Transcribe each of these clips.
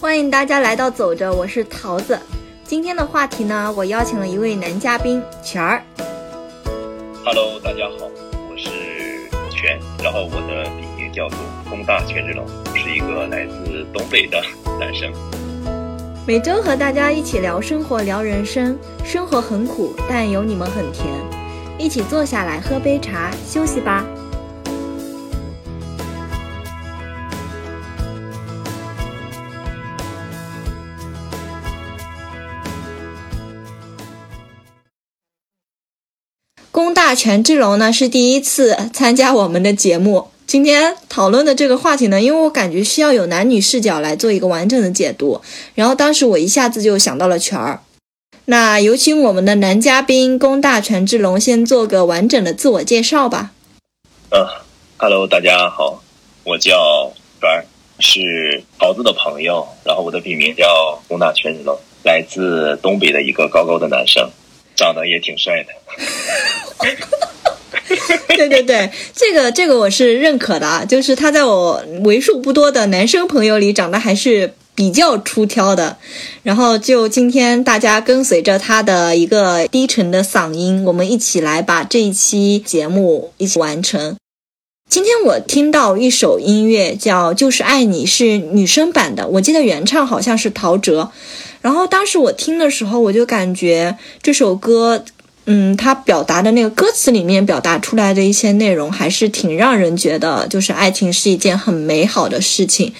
欢迎大家来到走着，我是桃子。今天的话题呢，我邀请了一位男嘉宾全儿。Hello，大家好，我是全，然后我的笔名叫做工大全志龙，是一个来自东北的男生。每周和大家一起聊生活，聊人生。生活很苦，但有你们很甜。一起坐下来喝杯茶，休息吧。龚大权志龙呢是第一次参加我们的节目。今天讨论的这个话题呢，因为我感觉需要有男女视角来做一个完整的解读，然后当时我一下子就想到了全儿。那有请我们的男嘉宾龚大权志龙先做个完整的自我介绍吧。嗯、h e l l o 大家好，我叫全儿，是桃子的朋友，然后我的笔名叫工大全志龙，来自东北的一个高高的男生，长得也挺帅的。对 对对，这个这个我是认可的啊，就是他在我为数不多的男生朋友里长得还是比较出挑的。然后就今天大家跟随着他的一个低沉的嗓音，我们一起来把这一期节目一起完成。今天我听到一首音乐叫《就是爱你》，是女生版的，我记得原唱好像是陶喆。然后当时我听的时候，我就感觉这首歌。嗯，它表达的那个歌词里面表达出来的一些内容，还是挺让人觉得，就是爱情是一件很美好的事情。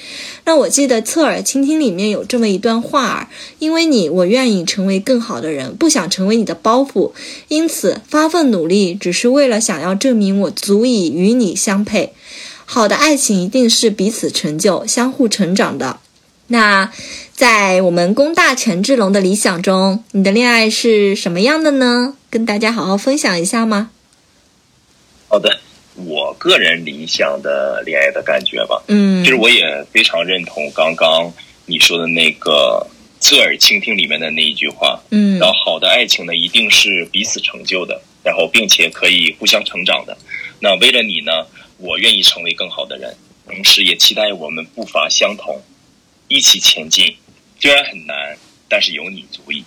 那我记得侧耳倾听里面有这么一段话儿：因为你，我愿意成为更好的人，不想成为你的包袱，因此发奋努力，只是为了想要证明我足以与你相配。好的爱情一定是彼此成就、相互成长的。那在我们工大权志龙的理想中，你的恋爱是什么样的呢？跟大家好好分享一下吗？好的，我个人理想的恋爱的感觉吧，嗯，其实我也非常认同刚刚你说的那个侧耳倾听里面的那一句话。嗯然后好的爱情呢，一定是彼此成就的，然后并且可以互相成长的。那为了你呢，我愿意成为更好的人，同时也期待我们步伐相同，一起前进。虽然很难，但是有你足矣。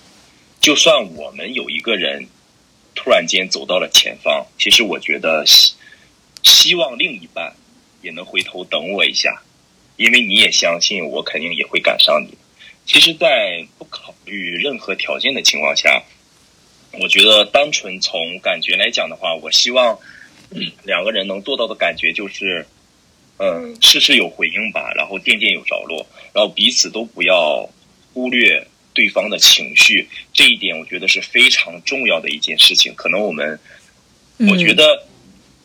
就算我们有一个人突然间走到了前方，其实我觉得希希望另一半也能回头等我一下，因为你也相信我肯定也会赶上你。其实，在不考虑任何条件的情况下，我觉得单纯从感觉来讲的话，我希望、两个人能做到的感觉就是，嗯，事事有回应吧，然后件件有着落，然后彼此都不要忽略对方的情绪，这一点我觉得是非常重要的一件事情。可能我们，我觉得，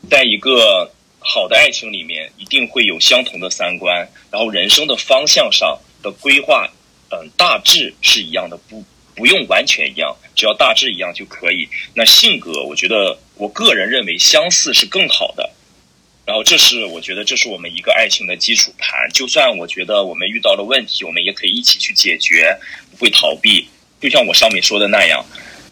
在一个好的爱情里面，一定会有相同的三观，然后人生的方向上的规划。嗯，大致是一样的，不不用完全一样，只要大致一样就可以。那性格，我觉得我个人认为相似是更好的。然后，这是我觉得这是我们一个爱情的基础盘。就算我觉得我们遇到了问题，我们也可以一起去解决，不会逃避。就像我上面说的那样，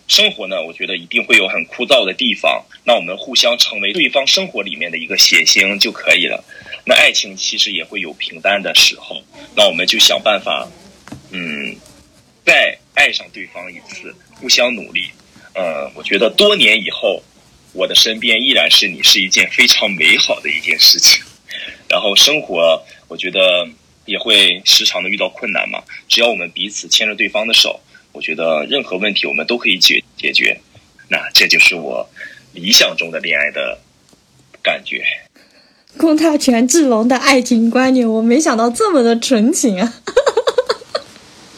生活呢，我觉得一定会有很枯燥的地方，那我们互相成为对方生活里面的一个谐星就可以了。那爱情其实也会有平淡的时候，那我们就想办法。嗯，再爱上对方一次，互相努力。呃，我觉得多年以后，我的身边依然是你，是一件非常美好的一件事情。然后生活，我觉得也会时常的遇到困难嘛。只要我们彼此牵着对方的手，我觉得任何问题我们都可以解解决。那这就是我理想中的恋爱的感觉。龚大权志龙的爱情观念，我没想到这么的纯情啊！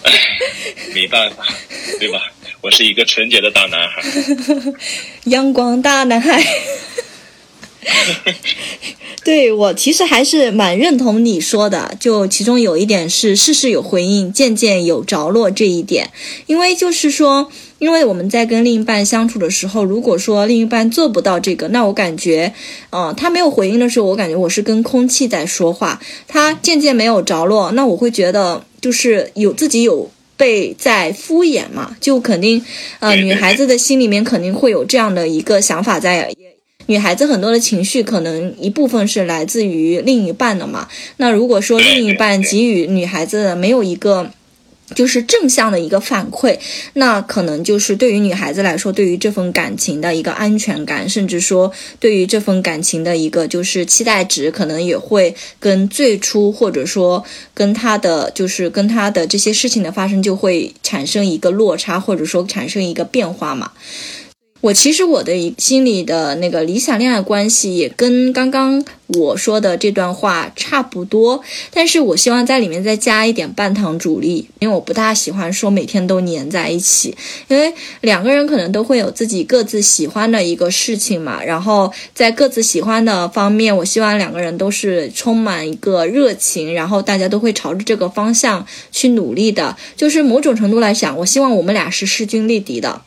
没办法，对吧？我是一个纯洁的大男孩，阳光大男孩。对我其实还是蛮认同你说的，就其中有一点是事事有回应，件件有着落这一点，因为就是说。因为我们在跟另一半相处的时候，如果说另一半做不到这个，那我感觉，呃，他没有回应的时候，我感觉我是跟空气在说话。他渐渐没有着落，那我会觉得就是有自己有被在敷衍嘛，就肯定，呃，女孩子的心里面肯定会有这样的一个想法在。女孩子很多的情绪可能一部分是来自于另一半的嘛。那如果说另一半给予女孩子没有一个。就是正向的一个反馈，那可能就是对于女孩子来说，对于这份感情的一个安全感，甚至说对于这份感情的一个就是期待值，可能也会跟最初或者说跟他的就是跟他的这些事情的发生就会产生一个落差，或者说产生一个变化嘛。我其实我的一心里的那个理想恋爱关系也跟刚刚我说的这段话差不多，但是我希望在里面再加一点半糖主力，因为我不大喜欢说每天都黏在一起，因为两个人可能都会有自己各自喜欢的一个事情嘛，然后在各自喜欢的方面，我希望两个人都是充满一个热情，然后大家都会朝着这个方向去努力的，就是某种程度来讲，我希望我们俩是势均力敌的。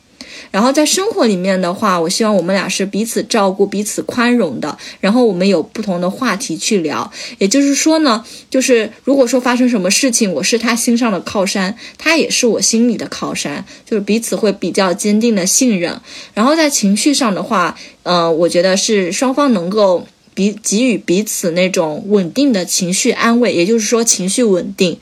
然后在生活里面的话，我希望我们俩是彼此照顾、彼此宽容的。然后我们有不同的话题去聊。也就是说呢，就是如果说发生什么事情，我是他心上的靠山，他也是我心里的靠山，就是彼此会比较坚定的信任。然后在情绪上的话，嗯，我觉得是双方能够彼给予彼此那种稳定的情绪安慰，也就是说情绪稳定。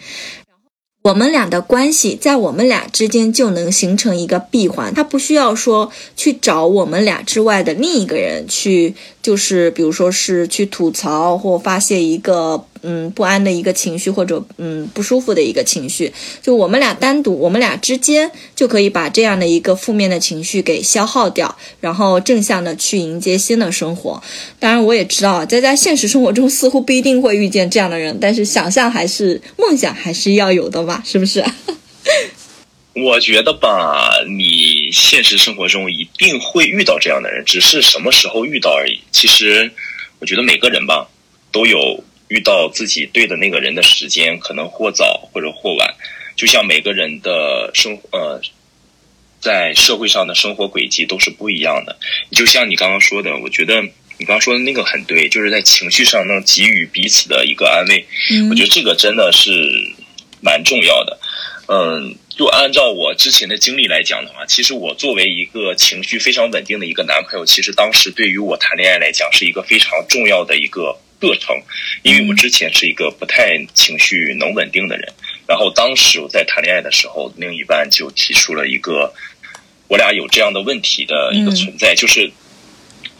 我们俩的关系在我们俩之间就能形成一个闭环，他不需要说去找我们俩之外的另一个人去。就是比如说是去吐槽或发泄一个嗯不安的一个情绪或者嗯不舒服的一个情绪，就我们俩单独我们俩之间就可以把这样的一个负面的情绪给消耗掉，然后正向的去迎接新的生活。当然我也知道在在现实生活中似乎不一定会遇见这样的人，但是想象还是梦想还是要有的嘛，是不是？我觉得吧，你现实生活中一定会遇到这样的人，只是什么时候遇到而已。其实，我觉得每个人吧，都有遇到自己对的那个人的时间，可能或早或者或晚。就像每个人的生呃，在社会上的生活轨迹都是不一样的。就像你刚刚说的，我觉得你刚刚说的那个很对，就是在情绪上能给予彼此的一个安慰。我觉得这个真的是蛮重要的。嗯。就按照我之前的经历来讲的话，其实我作为一个情绪非常稳定的一个男朋友，其实当时对于我谈恋爱来讲是一个非常重要的一个过程，因为我之前是一个不太情绪能稳定的人。然后当时我在谈恋爱的时候，另一半就提出了一个我俩有这样的问题的一个存在，就是。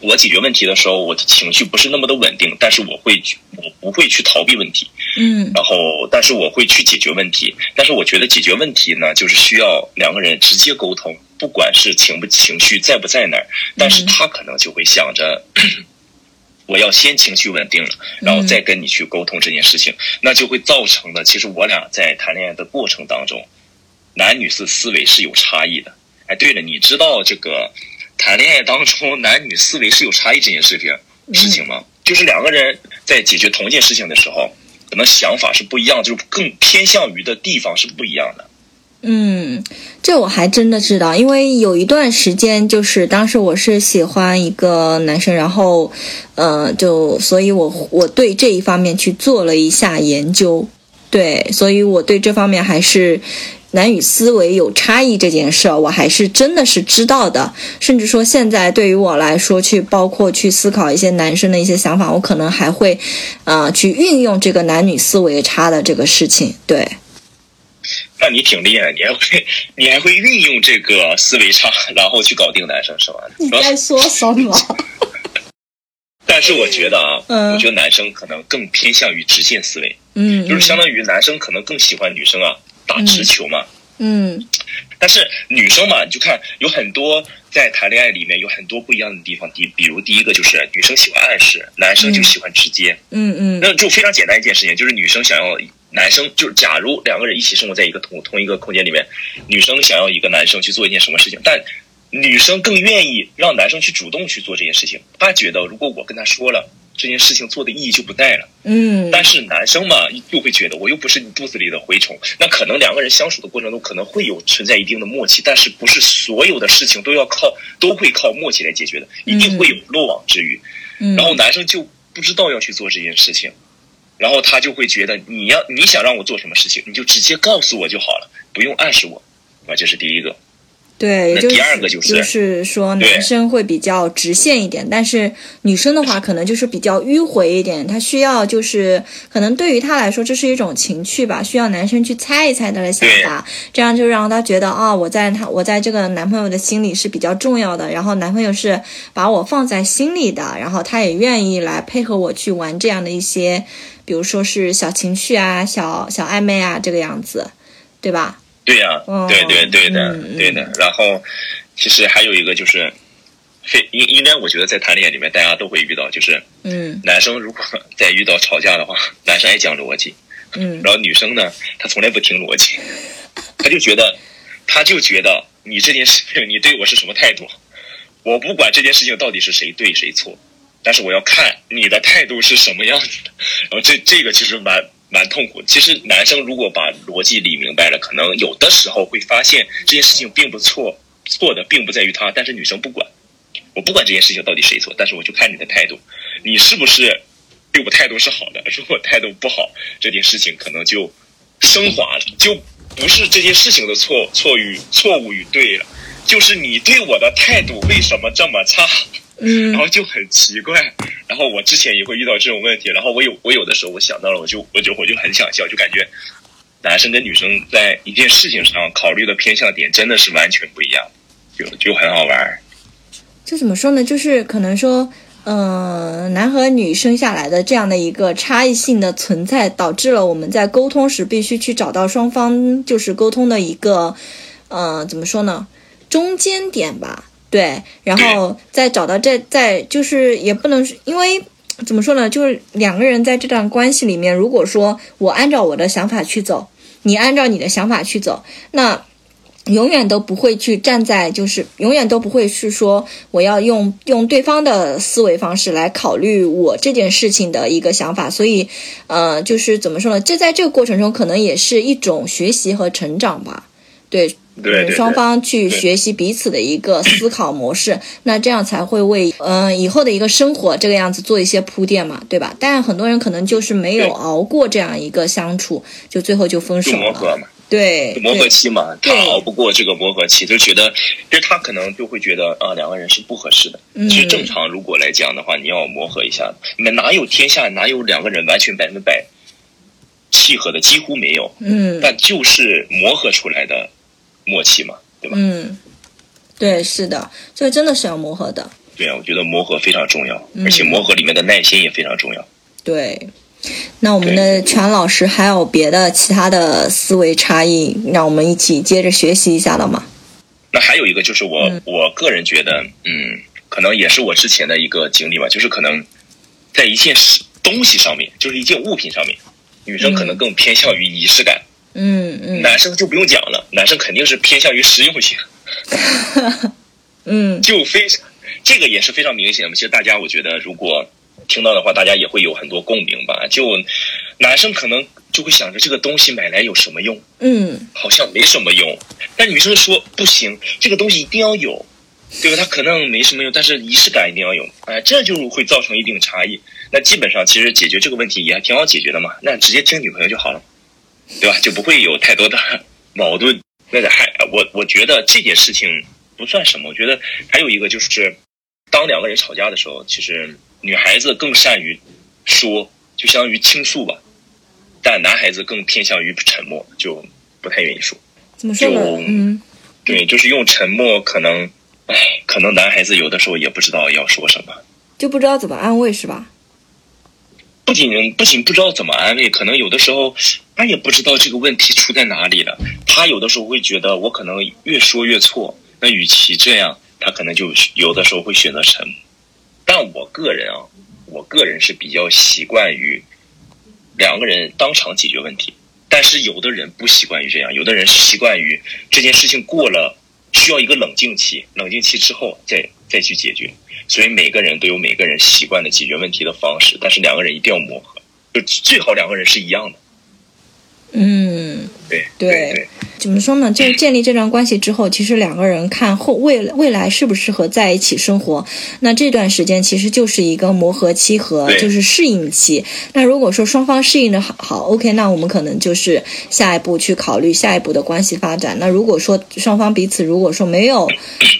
我解决问题的时候，我的情绪不是那么的稳定，但是我会，我不会去逃避问题，嗯，然后，但是我会去解决问题。但是我觉得解决问题呢，就是需要两个人直接沟通，不管是情不情绪在不在那儿，但是他可能就会想着，我要先情绪稳定了，然后再跟你去沟通这件事情，那就会造成的，其实我俩在谈恋爱的过程当中，男女是思维是有差异的。哎，对了，你知道这个？谈恋爱当中，男女思维是有差异这件事情事情吗？就是两个人在解决同一件事情的时候，可能想法是不一样，就是更偏向于的地方是不一样的。嗯，这我还真的知道，因为有一段时间，就是当时我是喜欢一个男生，然后，呃，就所以，我我对这一方面去做了一下研究，对，所以我对这方面还是。男女思维有差异这件事，我还是真的是知道的。甚至说，现在对于我来说，去包括去思考一些男生的一些想法，我可能还会，呃，去运用这个男女思维差的这个事情。对，那你挺厉害，你还会，你还会运用这个思维差，然后去搞定男生，是吧？你在说什么？但是我觉得啊，我觉得男生可能更偏向于直线思维，嗯，就是相当于男生可能更喜欢女生啊。打直球嘛，嗯，但是女生嘛，你就看有很多在谈恋爱里面有很多不一样的地方。第，比如第一个就是女生喜欢暗示，男生就喜欢直接，嗯嗯，那就非常简单一件事情，就是女生想要男生，就是假如两个人一起生活在一个同同一个空间里面，女生想要一个男生去做一件什么事情，但女生更愿意让男生去主动去做这件事情，她觉得如果我跟他说了。这件事情做的意义就不在了。嗯，但是男生嘛，又会觉得我又不是你肚子里的蛔虫。那可能两个人相处的过程中，可能会有存在一定的默契，但是不是所有的事情都要靠都会靠默契来解决的，一定会有漏网之鱼。嗯，然后男生就不知道要去做这件事情，然后他就会觉得你要你想让我做什么事情，你就直接告诉我就好了，不用暗示我。啊，这是第一个。对，那就是第二个就是就是说男生会比较直线一点，但是女生的话可能就是比较迂回一点，她需要就是可能对于她来说这是一种情趣吧，需要男生去猜一猜她的想法，这样就让她觉得啊、我在她我在这个男朋友的心里是比较重要的，然后男朋友是把我放在心里的，然后他也愿意来配合我去玩这样的一些，比如说是小情趣啊、小小暧昧啊这个样子，对吧？对呀、哦对对对的，对的。然后，其实还有一个就是，非应应该我觉得在谈恋爱里面大家都会遇到，就是嗯男生如果 在遇到吵架的话，男生爱讲逻辑，嗯 然后女生呢，她从来不听逻辑，她就觉得，她就觉得你这件事情你对我是什么态度，我不管这件事情到底是谁对谁错，但是我要看你的态度是什么样子的。然后这这个其实蛮蛮痛苦。其实男生如果把逻辑理明白了，可能有的时候会发现这件事情并不错，错的并不在于他，但是女生不管，我不管这件事情到底谁错，但是我就看你的态度，你是不是对我态度是好的？如果态度不好，这件事情可能就升华了，就不是这件事情的错错与错误与对了。就是你对我的态度为什么这么差？嗯然后就很奇怪。然后我之前也会遇到这种问题，然后我有我有的时候我想到了，我就我就我就很想笑，就感觉男生跟女生在一件事情上考虑的偏向点真的是完全不一样，就就很好玩儿。这怎么说呢？就是可能说，呃，男和女生下来的这样的一个差异性的存在，导致了我们在沟通时必须去找到双方就是沟通的一个，呃，怎么说呢？中间点吧。对，然后再找到这，再就是也不能因为怎么说呢？就是两个人在这段关系里面，如果说我按照我的想法去走，你按照你的想法去走，那永远都不会去站在，就是永远都不会是说我要用用对方的思维方式来考虑我这件事情的一个想法，所以，呃，就是怎么说呢？这在这个过程中可能也是一种学习和成长吧。对，对双方去学习彼此的一个 思考模式，那这样才会为嗯、呃以后的一个生活这个样子做一些铺垫嘛，对吧？但很多人可能就是没有熬过这样一个相处，就最后就分手了。磨合嘛，对，磨合期嘛，他熬不过这个磨合期，就觉得，就是他可能就会觉得啊，两个人是不合适的。嗯。其实正常如果来讲的话，你要磨合一下，那哪有天下哪有两个人完全百分之百契合的，几乎没有，嗯。但就是磨合出来的默契嘛，对吧？嗯，对，是的，这个真的是要磨合的。对啊，我觉得磨合非常重要，嗯而且磨合里面的耐心也非常重要。对，那我们的全老师还有别的其他的思维差异，让我们一起接着学习一下了吗？那还有一个就是我、嗯我个人觉得，嗯，可能也是我之前的一个经历吧，就是可能在一件事东西上面，就是一件物品上面，女生可能更偏向于仪式感，嗯嗯男生就不用讲了，男生肯定是偏向于实用性，嗯就非常这个也是非常明显的。其实大家我觉得如果听到的话，大家也会有很多共鸣吧。就男生可能就会想着这个东西买来有什么用，嗯好像没什么用，但女生说不行，这个东西一定要有，对吧？它可能没什么用，但是仪式感一定要有，哎，这就会造成一定差异。那基本上其实解决这个问题也还挺好解决的嘛，那直接听女朋友就好了，对吧？就不会有太多的矛盾。那个还我我觉得这件事情不算什么，我觉得还有一个就是，当两个人吵架的时候，其实女孩子更善于说，就相当于倾诉吧，但男孩子更偏向于沉默，就不太愿意说。怎么说呢就？嗯对，就是用沉默，可能，唉，可能男孩子有的时候也不知道要说什么，就不知道怎么安慰是吧？不仅不仅不知道怎么安慰，可能有的时候他也不知道这个问题出在哪里了。他有的时候会觉得我可能越说越错，那与其这样，他可能就有的时候会选择沉默。但我个人啊，我个人是比较习惯于两个人当场解决问题，但是有的人不习惯于这样，有的人习惯于这件事情过了，需要一个冷静期，冷静期之后再再去解决。所以每个人都有每个人习惯的解决问题的方式，但是两个人一定要磨合，就最好两个人是一样的。嗯，对怎么说呢？就建立这段关系之后，其实两个人看后未未来适不适合在一起生活，那这段时间其实就是一个磨合期和就是适应期。那如果说双方适应的好好，OK，那我们可能就是下一步去考虑下一步的关系发展。那如果说双方彼此如果说没有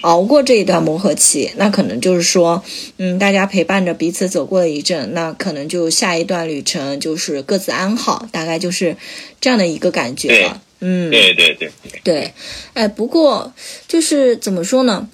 熬过这一段磨合期，那可能就是说，嗯，大家陪伴着彼此走过了一阵，那可能就下一段旅程就是各自安好，大概就是这样的一个感觉了。嗯，对对对对，对，哎，不过就是怎么说呢？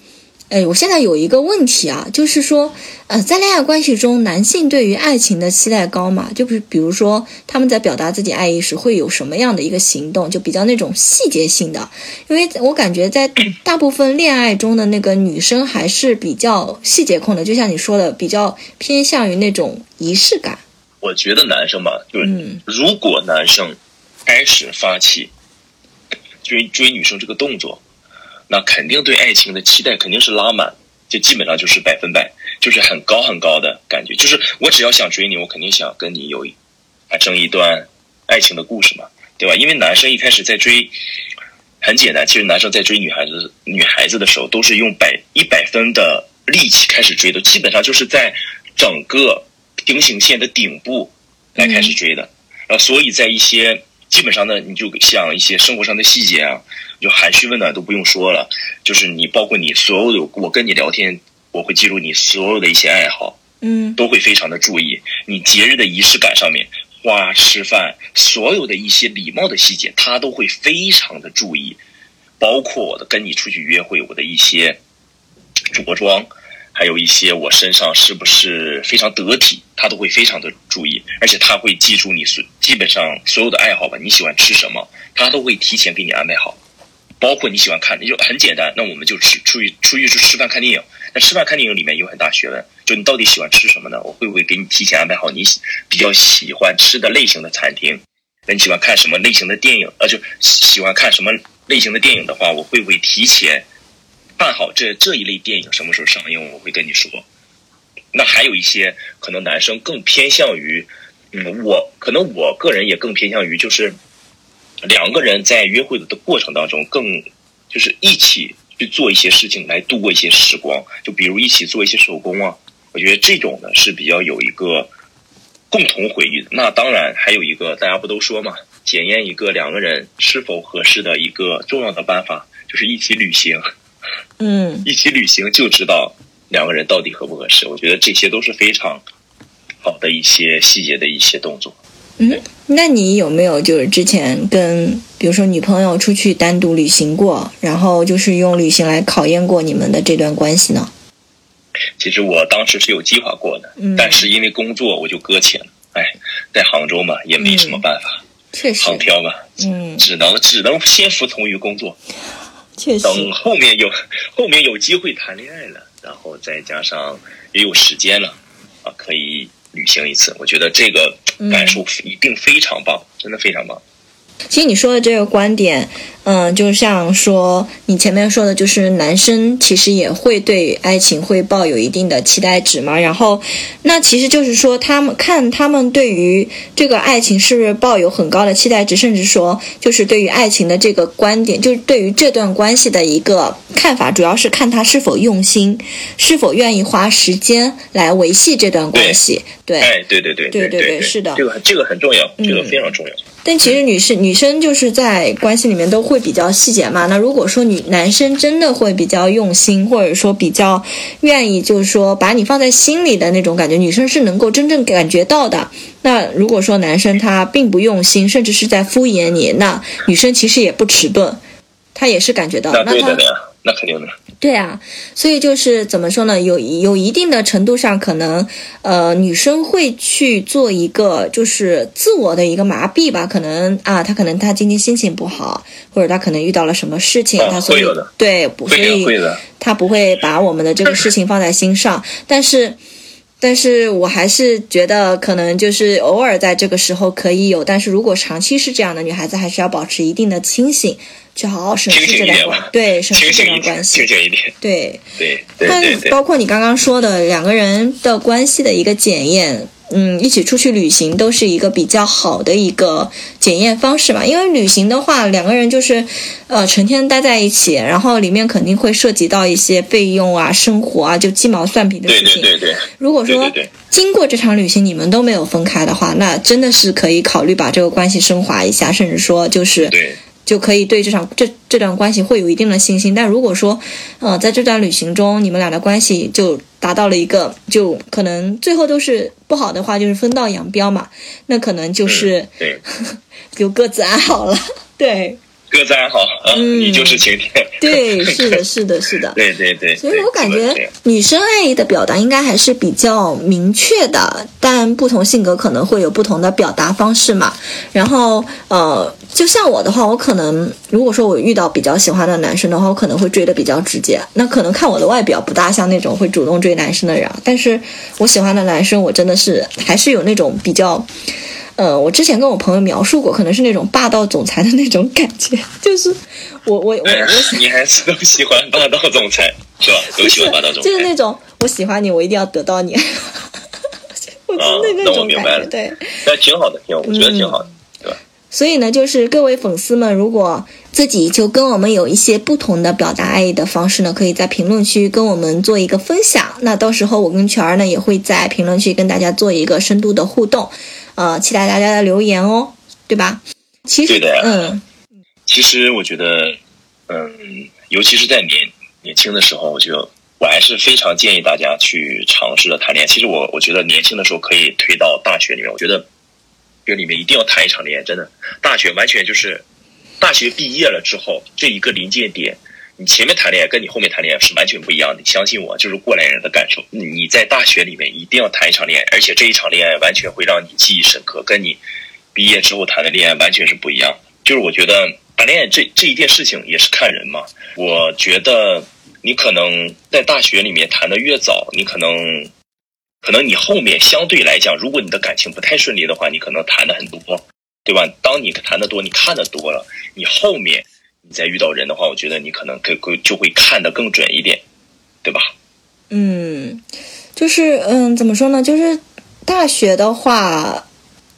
哎，我现在有一个问题啊，就是说，呃，在恋爱关系中，男性对于爱情的期待高吗？就比比如说，他们在表达自己爱意时会有什么样的一个行动，就比较那种细节性的。因为我感觉在大部分恋爱中的那个女生还是比较细节控的，就像你说的，比较偏向于那种仪式感。我觉得男生嘛，就是嗯如果男生开始发起追追女生这个动作，那肯定对爱情的期待肯定是拉满，就基本上就是百分百，就是很高很高的感觉。就是我只要想追你，我肯定想跟你有产生一段爱情的故事嘛，对吧？因为男生一开始在追，很简单，其实男生在追女孩子女孩子的时候，都是用百一百分的力气开始追的，基本上就是在整个平行线的顶部来开始追的。然后，所以在一些基本上呢，你就像一些生活上的细节啊，就含蓄问暖都不用说了，就是你包括你所有的，我跟你聊天，我会记录你所有的一些爱好，嗯都会非常的注意。你节日的仪式感上面，花、吃饭，所有的一些礼貌的细节，他都会非常的注意。包括我的跟你出去约会，我的一些着装，还有一些我身上是不是非常得体，他都会非常的注意。而且他会记住你所基本上所有的爱好吧，你喜欢吃什么，他都会提前给你安排好。包括你喜欢看，就很简单，那我们就吃出去出去去吃饭看电影。那吃饭看电影里面有很大学问，就你到底喜欢吃什么呢？我会不会给你提前安排好你比较喜欢吃的类型的餐厅？那你喜欢看什么类型的电影？呃，就喜欢看什么类型的电影的话，我会不会提前看好这这一类电影什么时候上映？我会跟你说。那还有一些可能男生更偏向于，嗯，我可能我个人也更偏向于就是两个人在约会的过程当中更就是一起去做一些事情来度过一些时光，就比如一起做一些手工啊，我觉得这种呢是比较有一个共同回忆的。那当然还有一个大家不都说嘛，检验一个两个人是否合适的一个重要的办法就是一起旅行。嗯一起旅行就知道两个人到底合不合适。我觉得这些都是非常好的一些细节的一些动作。嗯，那你有没有就是之前跟比如说女朋友出去单独旅行过，然后就是用旅行来考验过你们的这段关系呢？其实我当时是有计划过的，嗯但是因为工作我就搁浅了。哎，在杭州嘛，也没什么办法，确实，航漂嘛，嗯，只能只能先服从于工作。确实，等后面有 后面有机会谈恋爱了，然后再加上也有时间了，啊，可以旅行一次。我觉得这个感受一定非常棒，真的非常棒。其实你说的这个观点，嗯，就像说你前面说的，就是男生其实也会对爱情会抱有一定的期待值嘛。然后，那其实就是说，他们看他们对于这个爱情是不是抱有很高的期待值，甚至说就是对于爱情的这个观点，就是对于这段关系的一个看法，主要是看他是否用心，是否愿意花时间来维系这段关系。对，哎，对对对对对对对是的这个这个很重要，这个嗯非常重要。但其实女士女生就是在关系里面都会比较细节嘛。那如果说女男生真的会比较用心，或者说比较愿意，就是说把你放在心里的那种感觉，女生是能够真正感觉到的。那如果说男生他并不用心，甚至是在敷衍你，那女生其实也不迟钝，她也是感觉到。那对她的呀，那肯定的。对啊，所以就是怎么说呢？有有一定的程度上，可能呃，女生会去做一个就是自我的一个麻痹吧。可能啊，她可能她今天心情不好，或者她可能遇到了什么事情，哦她所以对，不所以，她不会把我们的这个事情放在心上。但是，但是我还是觉得可能就是偶尔在这个时候可以有，但是如果长期是这样的，女孩子还是要保持一定的清醒，去好好审视这段关对，审视这段关系清。醒一点。对，对对但对对，包括你刚刚说的两个人的关系的一个检验，嗯，一起出去旅行都是一个比较好的一个检验方式吧。因为旅行的话，两个人就是呃成天待在一起，然后里面肯定会涉及到一些费用啊、生活啊，就鸡毛蒜皮的事情。对对对，如果说对对对经过这场旅行你们都没有分开的话，那真的是可以考虑把这个关系升华一下，甚至说就是对就可以对这场这这段关系会有一定的信心。但如果说，呃，在这段旅行中你们俩的关系就达到了一个，就可能最后都是不好的话，就是分道扬镳嘛，那可能就是、对，就各自安好了。对各自安好啊，嗯你就是晴天。对，是的，是的，是的。对对对，所以我感觉女生爱意的表达应该还是比较明确的，但不同性格可能会有不同的表达方式嘛。然后呃，就像我的话，我可能如果说我遇到比较喜欢的男生的话，我可能会追的比较直接。那可能看我的外表不大像那种会主动追男生的人啊，但是我喜欢的男生，我真的是还是有那种比较。呃，我之前跟我朋友描述过，可能是那种霸道总裁的那种感觉，就是我我我对我女孩子都喜欢霸道总裁是吧？都喜欢霸道总裁。就是那种我喜欢你，我一定要得到你，我真的啊那那我种感觉。明白了对，那挺好的，挺好，我觉得挺好的？所以呢，就是各位粉丝们，如果自己就跟我们有一些不同的表达爱意的方式呢，可以在评论区跟我们做一个分享。那到时候我跟全儿呢也会在评论区跟大家做一个深度的互动，呃，期待大家的留言哦，对吧？其实对的，嗯其实我觉得，嗯，尤其是在年年轻的时候，我就我还是非常建议大家去尝试着谈恋爱。其实我我觉得年轻的时候可以推到大学里面，我觉得这里面一定要谈一场恋爱，真的，大学完全就是大学毕业了之后这一个临界点。你前面谈恋爱跟你后面谈恋爱是完全不一样的，相信我，就是过来人的感受。你在大学里面一定要谈一场恋爱，而且这一场恋爱完全会让你记忆深刻，跟你毕业之后谈的恋爱完全是不一样。就是我觉得谈恋爱这这一件事情也是看人嘛。我觉得你可能在大学里面谈的越早，你可能可能你后面相对来讲，如果你的感情不太顺利的话，你可能谈的很多，对吧？当你谈的多，你看的多了，你后面你再遇到人的话，我觉得你可能更更就会看得更准一点，对吧？嗯，就是嗯，怎么说呢？就是大学的话，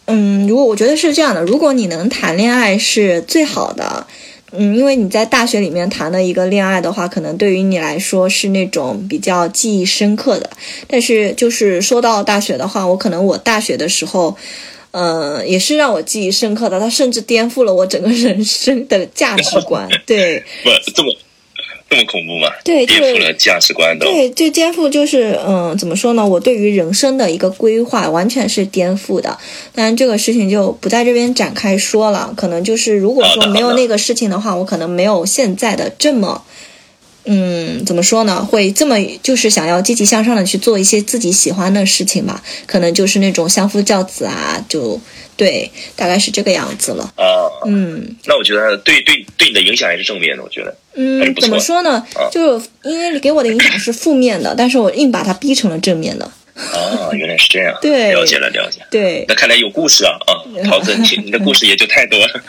嗯，如果我觉得是这样的，如果你能谈恋爱是最好的。嗯，因为你在大学里面谈的一个恋爱的话，可能对于你来说是那种比较记忆深刻的。但是就是说到大学的话，我可能我大学的时候，呃，也是让我记忆深刻的，它甚至颠覆了我整个人生的价值观。对，不这么这么恐怖吗？对就是颠覆了价值观的。对，这颠覆就是，嗯，怎么说呢？我对于人生的一个规划完全是颠覆的。当然，这个事情就不在这边展开说了。可能就是，如果说没有那个事情的话，我可能没有现在的这么，嗯，怎么说呢？会这么就是想要积极向上的去做一些自己喜欢的事情吧。可能就是那种相夫教子啊，就对，大概是这个样子了。啊，嗯。那我觉得对对对你的影响还是正面的，我觉得。嗯，怎么说呢啊？就因为给我的影响是负面的，但是我硬把它逼成了正面的。啊，原来是这样。对了解了了解。对，那看来有故事啊啊，桃子，你你的故事也就太多了。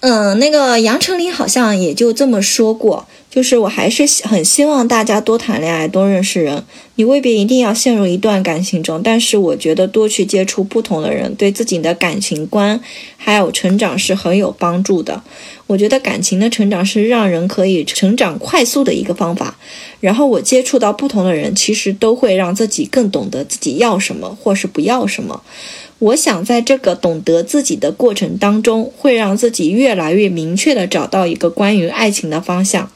嗯，那个杨丞琳好像也就这么说过，就是我还是很希望大家多谈恋爱，多认识人。你未必一定要陷入一段感情中，但是我觉得多去接触不同的人，对自己的感情观还有成长是很有帮助的。我觉得感情的成长是让人可以成长快速的一个方法。然后我接触到不同的人，其实都会让自己更懂得自己要什么或是不要什么。我想在这个懂得自己的过程当中，会让自己越来越明确的找到一个关于爱情的方向。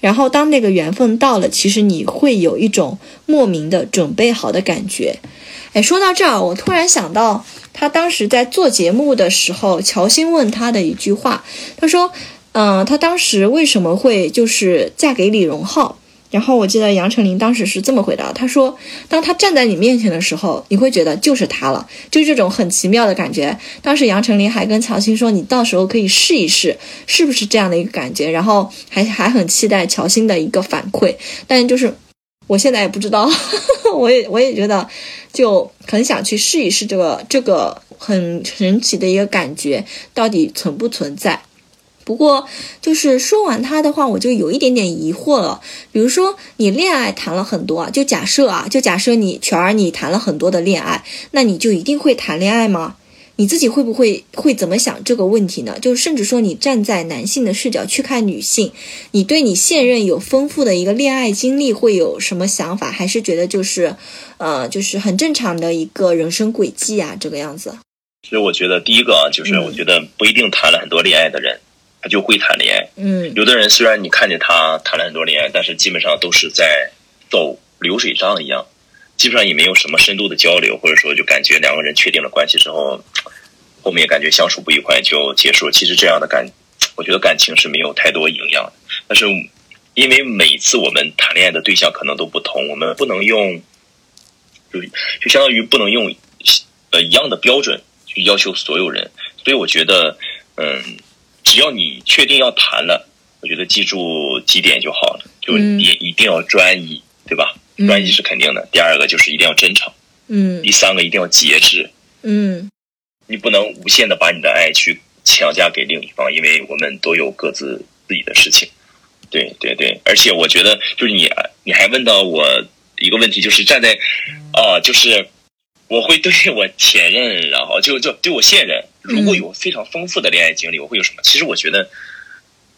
然后当那个缘分到了，其实你会有一种莫名的准备好的感觉。哎，说到这儿，我突然想到他当时在做节目的时候，乔欣问他的一句话，他说：“嗯、他当时为什么会就是嫁给李荣浩？”然后我记得杨丞琳当时是这么回答，她说：“当他站在你面前的时候，你会觉得就是他了，就这种很奇妙的感觉。”当时杨丞琳还跟乔欣说：“你到时候可以试一试，是不是这样的一个感觉？”然后还还很期待乔欣的一个反馈，但就是我现在也不知道，我也我也觉得就很想去试一试这个这个很神奇的一个感觉到底存不存在。不不过，就是说完他的话，我就有一点点疑惑了。比如说，你恋爱谈了很多啊，就假设啊，就假设你全儿你谈了很多的恋爱，那你就一定会谈恋爱吗？你自己会不会会怎么想这个问题呢？就甚至说，你站在男性的视角去看女性，你对你现任有丰富的一个恋爱经历会有什么想法？还是觉得就是，呃，就是很正常的一个人生轨迹啊，这个样子？其实我觉得第一个啊，就是我觉得不一定谈了很多恋爱的人，他就会谈恋爱。嗯，有的人虽然你看见他谈了很多恋爱，但是基本上都是在走流水账一样。基本上也没有什么深度的交流，或者说就感觉两个人确定了关系之后，后面感觉相处不愉快就结束。其实这样的感，我觉得感情是没有太多营养的。但是因为每次我们谈恋爱的对象可能都不同，我们不能用，就就相当于不能用呃一样的标准去要求所有人。所以我觉得，嗯，只要你确定要谈了，我觉得记住几点就好了，就你一定要专一，对吧？专一是肯定的，第二个就是一定要真诚，嗯，第三个一定要节制，嗯，你不能无限的把你的爱去强加给另一方，因为我们都有各自自己的事情，对对对，而且我觉得就是你你还问到我一个问题，就是站在啊，就是我会对我前任，然后就就对我现任，如果有非常丰富的恋爱经历，我会有什么？其实我觉得，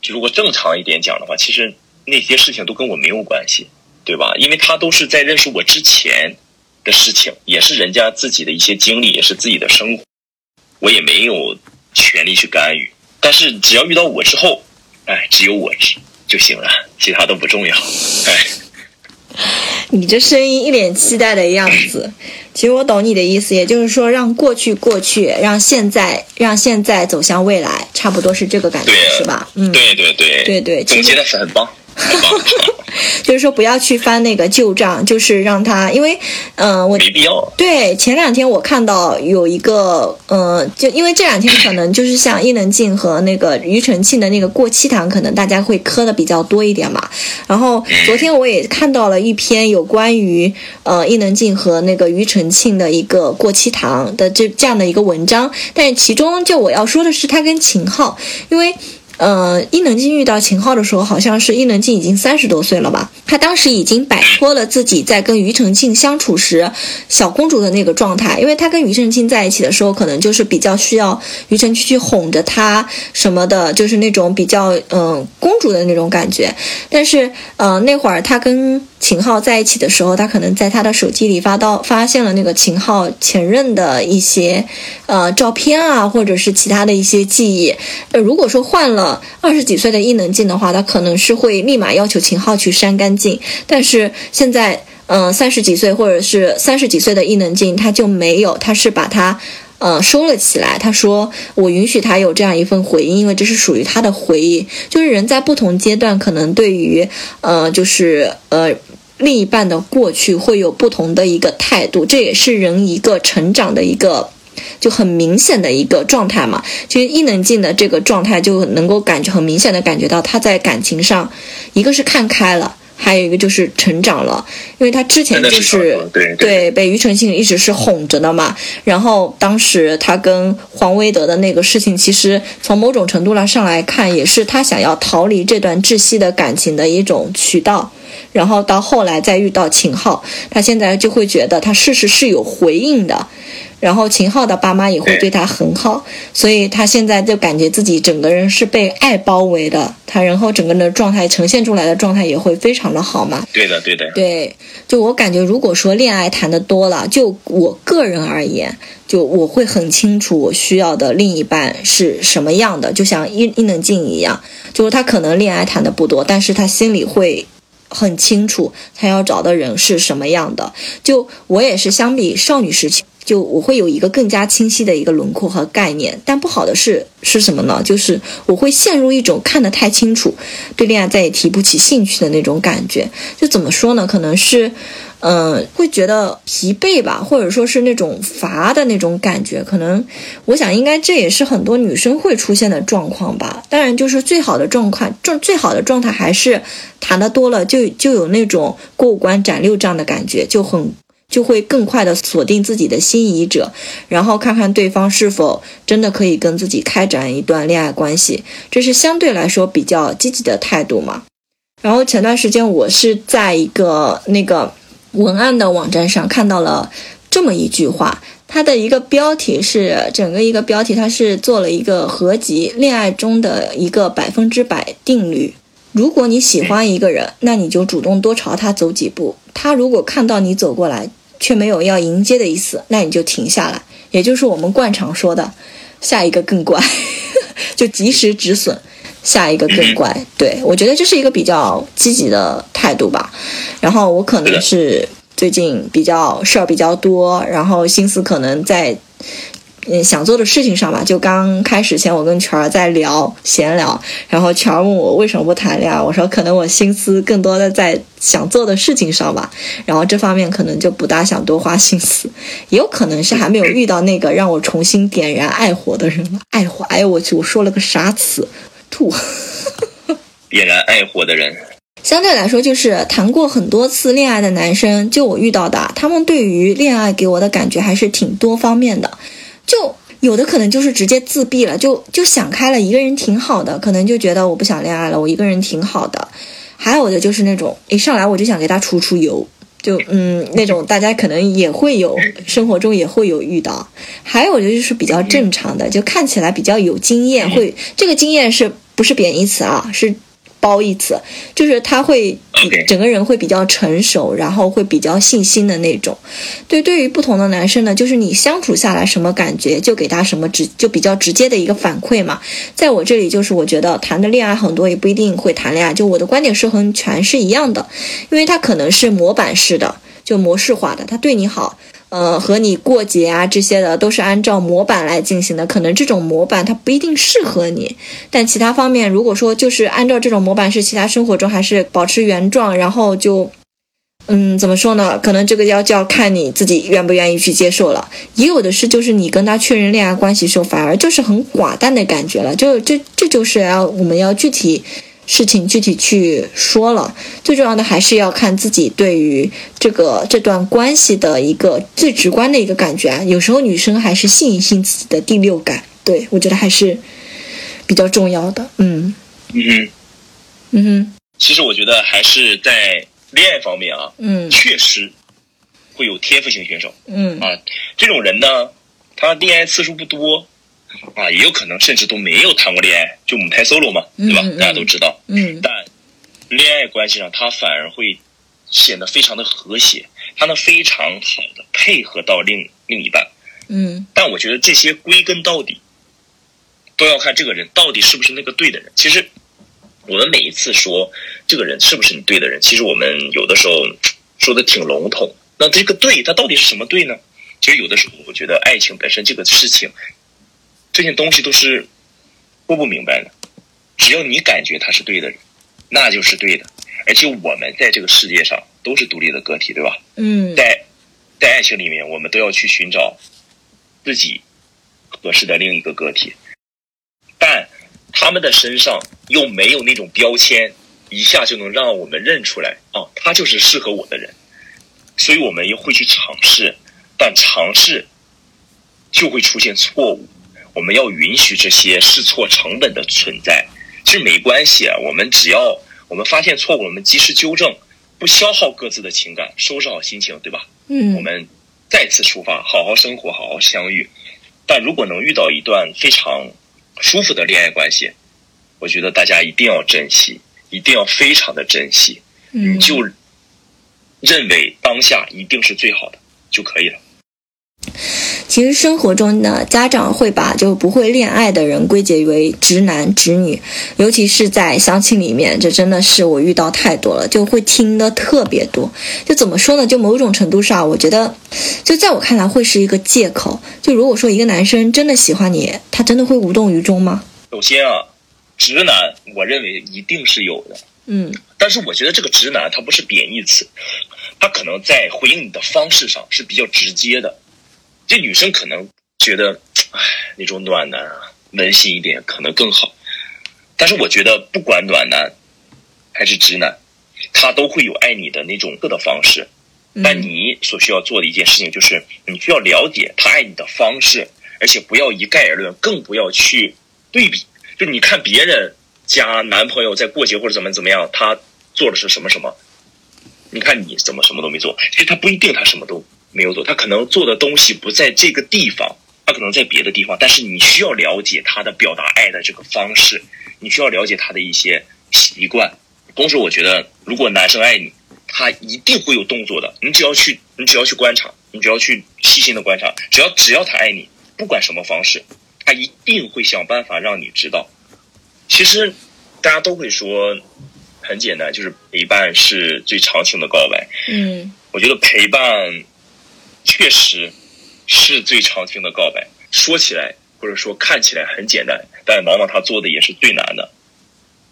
就如果正常一点讲的话，其实那些事情都跟我没有关系。对吧？因为他都是在认识我之前的事情，也是人家自己的一些经历，也是自己的生活，我也没有权利去干预。但是只要遇到我之后，哎，只有我就行了，其他都不重要。哎，你这声音一脸期待的样子，其实我懂你的意思，也就是说，让过去过去，让现在让现在走向未来，差不多是这个感觉，是吧？嗯，对对对对对，总结的是很棒。就是说不要去翻那个旧账，就是让他，因为，嗯，我没必要。对，前两天我看到有一个，嗯，就因为这两天可能就是像伊能静和那个庾澄庆的那个过期糖，可能大家会磕的比较多一点嘛。然后昨天我也看到了一篇有关于呃伊能静和那个庾澄庆的一个过期糖的这这样的一个文章，但是其中就我要说的是他跟秦昊，因为。嗯，伊能静遇到秦昊的时候，好像是伊能静已经三十多岁了吧？她当时已经摆脱了自己在跟庾澄庆相处时小公主的那个状态，因为她跟庾澄庆在一起的时候，可能就是比较需要庾澄庆去哄着她什么的，就是那种比较嗯公主的那种感觉。但是嗯那会儿她跟秦昊在一起的时候，他可能在他的手机里发到发现了那个秦昊前任的一些呃照片啊，或者是其他的一些记忆。呃，如果说换了二十几岁的伊能静的话，他可能是会立马要求秦昊去删干净。但是现在，嗯，三十几岁或者是三十几岁的伊能静，他就没有，他是把他。呃，收了起来。他说：“我允许他有这样一份回忆，因为这是属于他的回忆。就是人在不同阶段，可能对于呃，就是呃，另一半的过去会有不同的一个态度。这也是人一个成长的一个就很明显的一个状态嘛。其实伊能静的这个状态就能够感觉很明显的感觉到他在感情上，一个是看开了。”还有一个就是成长了，因为他之前就是对被庾澄庆一直是哄着的嘛。然后当时他跟黄维德的那个事情，其实从某种程度上上来看，也是他想要逃离这段窒息的感情的一种渠道。然后到后来再遇到秦昊，他现在就会觉得他事实是有回应的。然后秦昊的爸妈也会对他很好，所以他现在就感觉自己整个人是被爱包围的。他然后整个人的状态呈现出来的状态也会非常的好嘛。对的，对的。对，就我感觉，如果说恋爱谈的多了，就我个人而言，就我会很清楚我需要的另一半是什么样的。就像伊伊能静一样，就是他可能恋爱谈的不多，但是他心里会很清楚他要找的人是什么样的。就我也是相比少女时期。就我会有一个更加清晰的一个轮廓和概念，但不好的是是什么呢？就是我会陷入一种看得太清楚，对恋爱再也提不起兴趣的那种感觉。就怎么说呢？可能是，嗯，会觉得疲惫吧，或者说是那种乏的那种感觉。可能我想，应该这也是很多女生会出现的状况吧。当然，就是最好的状况，状最好的状态还是谈的多了，就就有那种过五关斩六将的感觉，就很。就会更快的锁定自己的心仪者，然后看看对方是否真的可以跟自己开展一段恋爱关系，这是相对来说比较积极的态度嘛。然后前段时间我是在一个那个文案的网站上看到了这么一句话，它的一个标题是整个一个标题，它是做了一个合集，恋爱中的一个百分之百定律。如果你喜欢一个人，那你就主动多朝他走几步。他如果看到你走过来，却没有要迎接的意思，那你就停下来。也就是我们惯常说的，下一个更乖，就及时止损，下一个更乖。对我觉得这是一个比较积极的态度吧。然后我可能是最近比较事儿比较多，然后心思可能在。嗯，想做的事情上吧，就刚开始前，我跟全儿在聊闲聊，然后全儿问我为什么不谈恋爱，我说可能我心思更多的在想做的事情上吧，然后这方面可能就不大想多花心思，也有可能是还没有遇到那个让我重新点燃爱火的人，爱火，哎呦我去，我说了个啥词，吐，点燃爱火的人，相对来说就是谈过很多次恋爱的男生，就我遇到的，他们对于恋爱给我的感觉还是挺多方面的。就有的可能就是直接自闭了，就就想开了，一个人挺好的，可能就觉得我不想恋爱了，我一个人挺好的。还有的就是那种一上来我就想给他出出油，就嗯那种大家可能也会有生活中也会有遇到。还有的就是比较正常的，就看起来比较有经验，会这个经验是不是贬义词啊？是。包一次，就是他会整个人会比较成熟，然后会比较信心的那种。对，对于不同的男生呢，就是你相处下来什么感觉，就给他什么直，就比较直接的一个反馈嘛。在我这里，就是我觉得谈的恋爱很多也不一定会谈恋爱，就我的观点是和全是一样的，因为他可能是模板式的，就模式化的，他对你好。呃，和你过节啊这些的都是按照模板来进行的，可能这种模板它不一定适合你，但其他方面如果说就是按照这种模板，是其他生活中还是保持原状，然后就，嗯，怎么说呢？可能这个要就要看你自己愿不愿意去接受了。也有的是，就是你跟他确认恋爱关系时候，反而就是很寡淡的感觉了，就这这就是要我们要具体。事情具体去说了，最重要的还是要看自己对于这个这段关系的一个最直观的一个感觉啊。有时候女生还是信一信自己的第六感，对我觉得还是比较重要的。嗯嗯哼嗯哼。其实我觉得还是在恋爱方面啊，嗯，确实会有天赋型选手，嗯啊，这种人呢，他恋爱次数不多。啊，也有可能甚至都没有谈过恋爱，就母胎 solo 嘛，对吧？大家都知道。嗯。但恋爱关系上，他反而会显得非常的和谐，他能非常好的配合到另另一半。嗯。但我觉得这些归根到底，都要看这个人到底是不是那个对的人。其实，我们每一次说这个人是不是你对的人，其实我们有的时候说的挺笼统。那这个对，他到底是什么对呢？其实有的时候，我觉得爱情本身这个事情。这些东西都是说不明白的，只要你感觉他是对的人，那就是对的。而且我们在这个世界上都是独立的个体，对吧？嗯。在在爱情里面，我们都要去寻找自己合适的另一个个体，但他们的身上又没有那种标签，一下就能让我们认出来，啊，他就是适合我的人。所以我们又会去尝试，但尝试就会出现错误。我们要允许这些试错成本的存在，其实没关系啊。我们只要我们发现错误，我们及时纠正，不消耗各自的情感，收拾好心情，对吧？嗯。我们再次出发，好好生活，好好相遇。但如果能遇到一段非常舒服的恋爱关系，我觉得大家一定要珍惜，一定要非常的珍惜。嗯。就认为当下一定是最好的就可以了。其实生活中呢，家长会把就不会恋爱的人归结为直男直女，尤其是在相亲里面，这真的是我遇到太多了，就会听的特别多。就怎么说呢？就某种程度上，我觉得，就在我看来会是一个借口。就如果说一个男生真的喜欢你，他真的会无动于衷吗？首先啊，直男，我认为一定是有的。嗯，但是我觉得这个直男他不是贬义词，他可能在回应你的方式上是比较直接的。这女生可能觉得，哎，那种暖男啊，温馨一点可能更好。但是我觉得，不管暖男还是直男，他都会有爱你的那种各的方式。但你所需要做的一件事情就是，你需要了解他爱你的方式，而且不要一概而论，更不要去对比。就你看别人家男朋友在过节或者怎么怎么样，他做的是什么什么，你看你怎么什么都没做。其实他不一定他什么都没有做，他可能做的东西不在这个地方，他可能在别的地方。但是你需要了解他的表达爱的这个方式，你需要了解他的一些习惯。同时，我觉得如果男生爱你，他一定会有动作的。你只要去，你只要去观察，你只要去细心的观察，只要只要他爱你，不管什么方式，他一定会想办法让你知道。其实大家都会说很简单，就是陪伴是最长情的告白。嗯我觉得陪伴确实是最常听的告白。说起来或者说看起来很简单，但往往他做的也是最难的。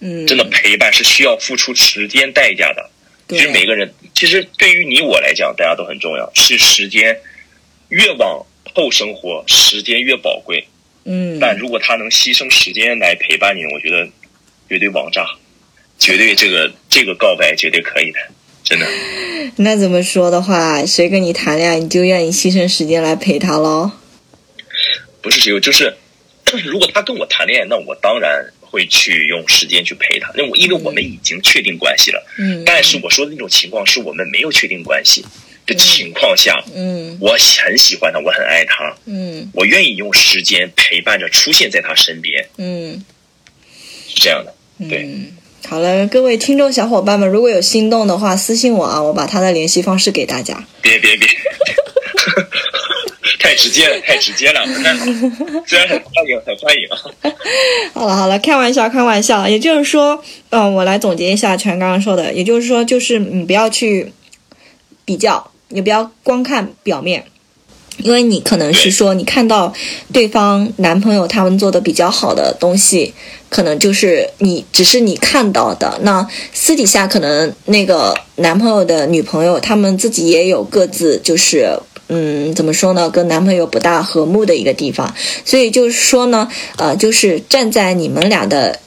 嗯，真的陪伴是需要付出时间代价的。其实每个人，其实对于你我来讲，大家都很重要。是时间越往后生活，时间越宝贵。嗯，但如果他能牺牲时间来陪伴你，我觉得绝对王炸，绝对这个这个告白绝对可以的，真的。那怎么说的话，谁跟你谈恋爱，你就愿意牺牲时间来陪他喽？不是谁有，就是 如果他跟我谈恋爱，那我当然会去用时间去陪他，因为我因为我们已经确定关系了。嗯，但是我说的那种情况是我们没有确定关系的情况下，嗯我很喜欢他，我很爱他，嗯我愿意用时间陪伴着出现在他身边，嗯是这样的。对嗯。好了，各位听众小伙伴们，如果有心动的话，私信我啊，我把他的联系方式给大家。别别别，太直接了，太直接了。虽然很欢迎，很欢迎啊。好了好了，开玩笑开玩笑。也就是说，嗯、我来总结一下全刚刚说的，也就是说，就是你不要去比较，你不要光看表面。因为你可能是说，你看到对方男朋友他们做的比较好的东西，可能就是你只是你看到的。那私底下可能那个男朋友的女朋友，他们自己也有各自就是嗯，怎么说呢，跟男朋友不大和睦的一个地方。所以就是说呢，呃，就是站在你们俩的，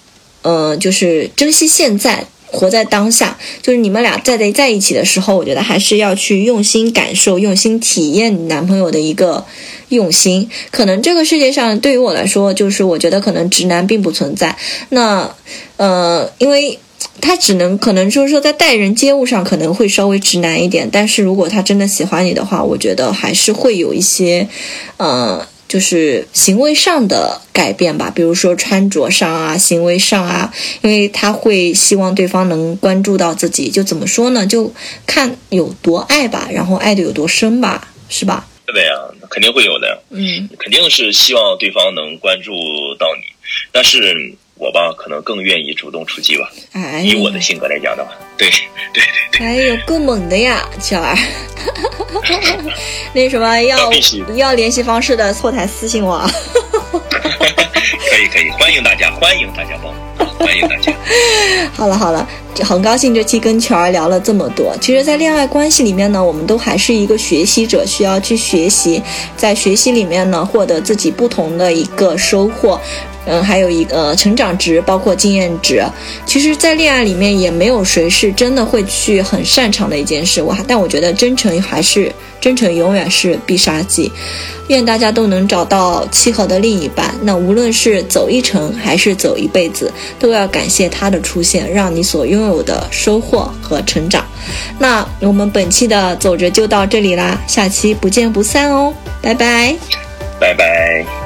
呃，就是珍惜现在。活在当下，就是你们俩在在在一起的时候，我觉得还是要去用心感受、用心体验你男朋友的一个用心。可能这个世界上对于我来说，就是我觉得可能直男并不存在。那呃，因为他只能可能就是说在待人接物上可能会稍微直男一点，但是如果他真的喜欢你的话，我觉得还是会有一些呃。就是行为上的改变吧，比如说穿着上啊，行为上啊，因为他会希望对方能关注到自己，就怎么说呢？就看有多爱吧，然后爱的有多深吧，是吧？对的呀，肯定会有的呀，嗯肯定是希望对方能关注到你，但是我吧，可能更愿意主动出击吧。哎，以我的性格来讲的话，对对对对，哎呦，够猛的呀，巧儿。那什么要要联系方式的后台私信我啊。可以可以，欢迎大家，欢迎大家报名，欢迎大家。好了好了，很高兴这期跟球儿聊了这么多。其实，在恋爱关系里面呢，我们都还是一个学习者，需要去学习，在学习里面呢，获得自己不同的一个收获。嗯，还有一个成长值，包括经验值。其实，在恋爱里面也没有谁是真的会去很擅长的一件事。我但我觉得真诚还是真诚，永远是必杀技。愿大家都能找到契合的另一半。那无论是走一程还是走一辈子，都要感谢他的出现，让你所拥有的收获和成长。那我们本期的走着就到这里啦，下期不见不散哦，拜拜。拜拜。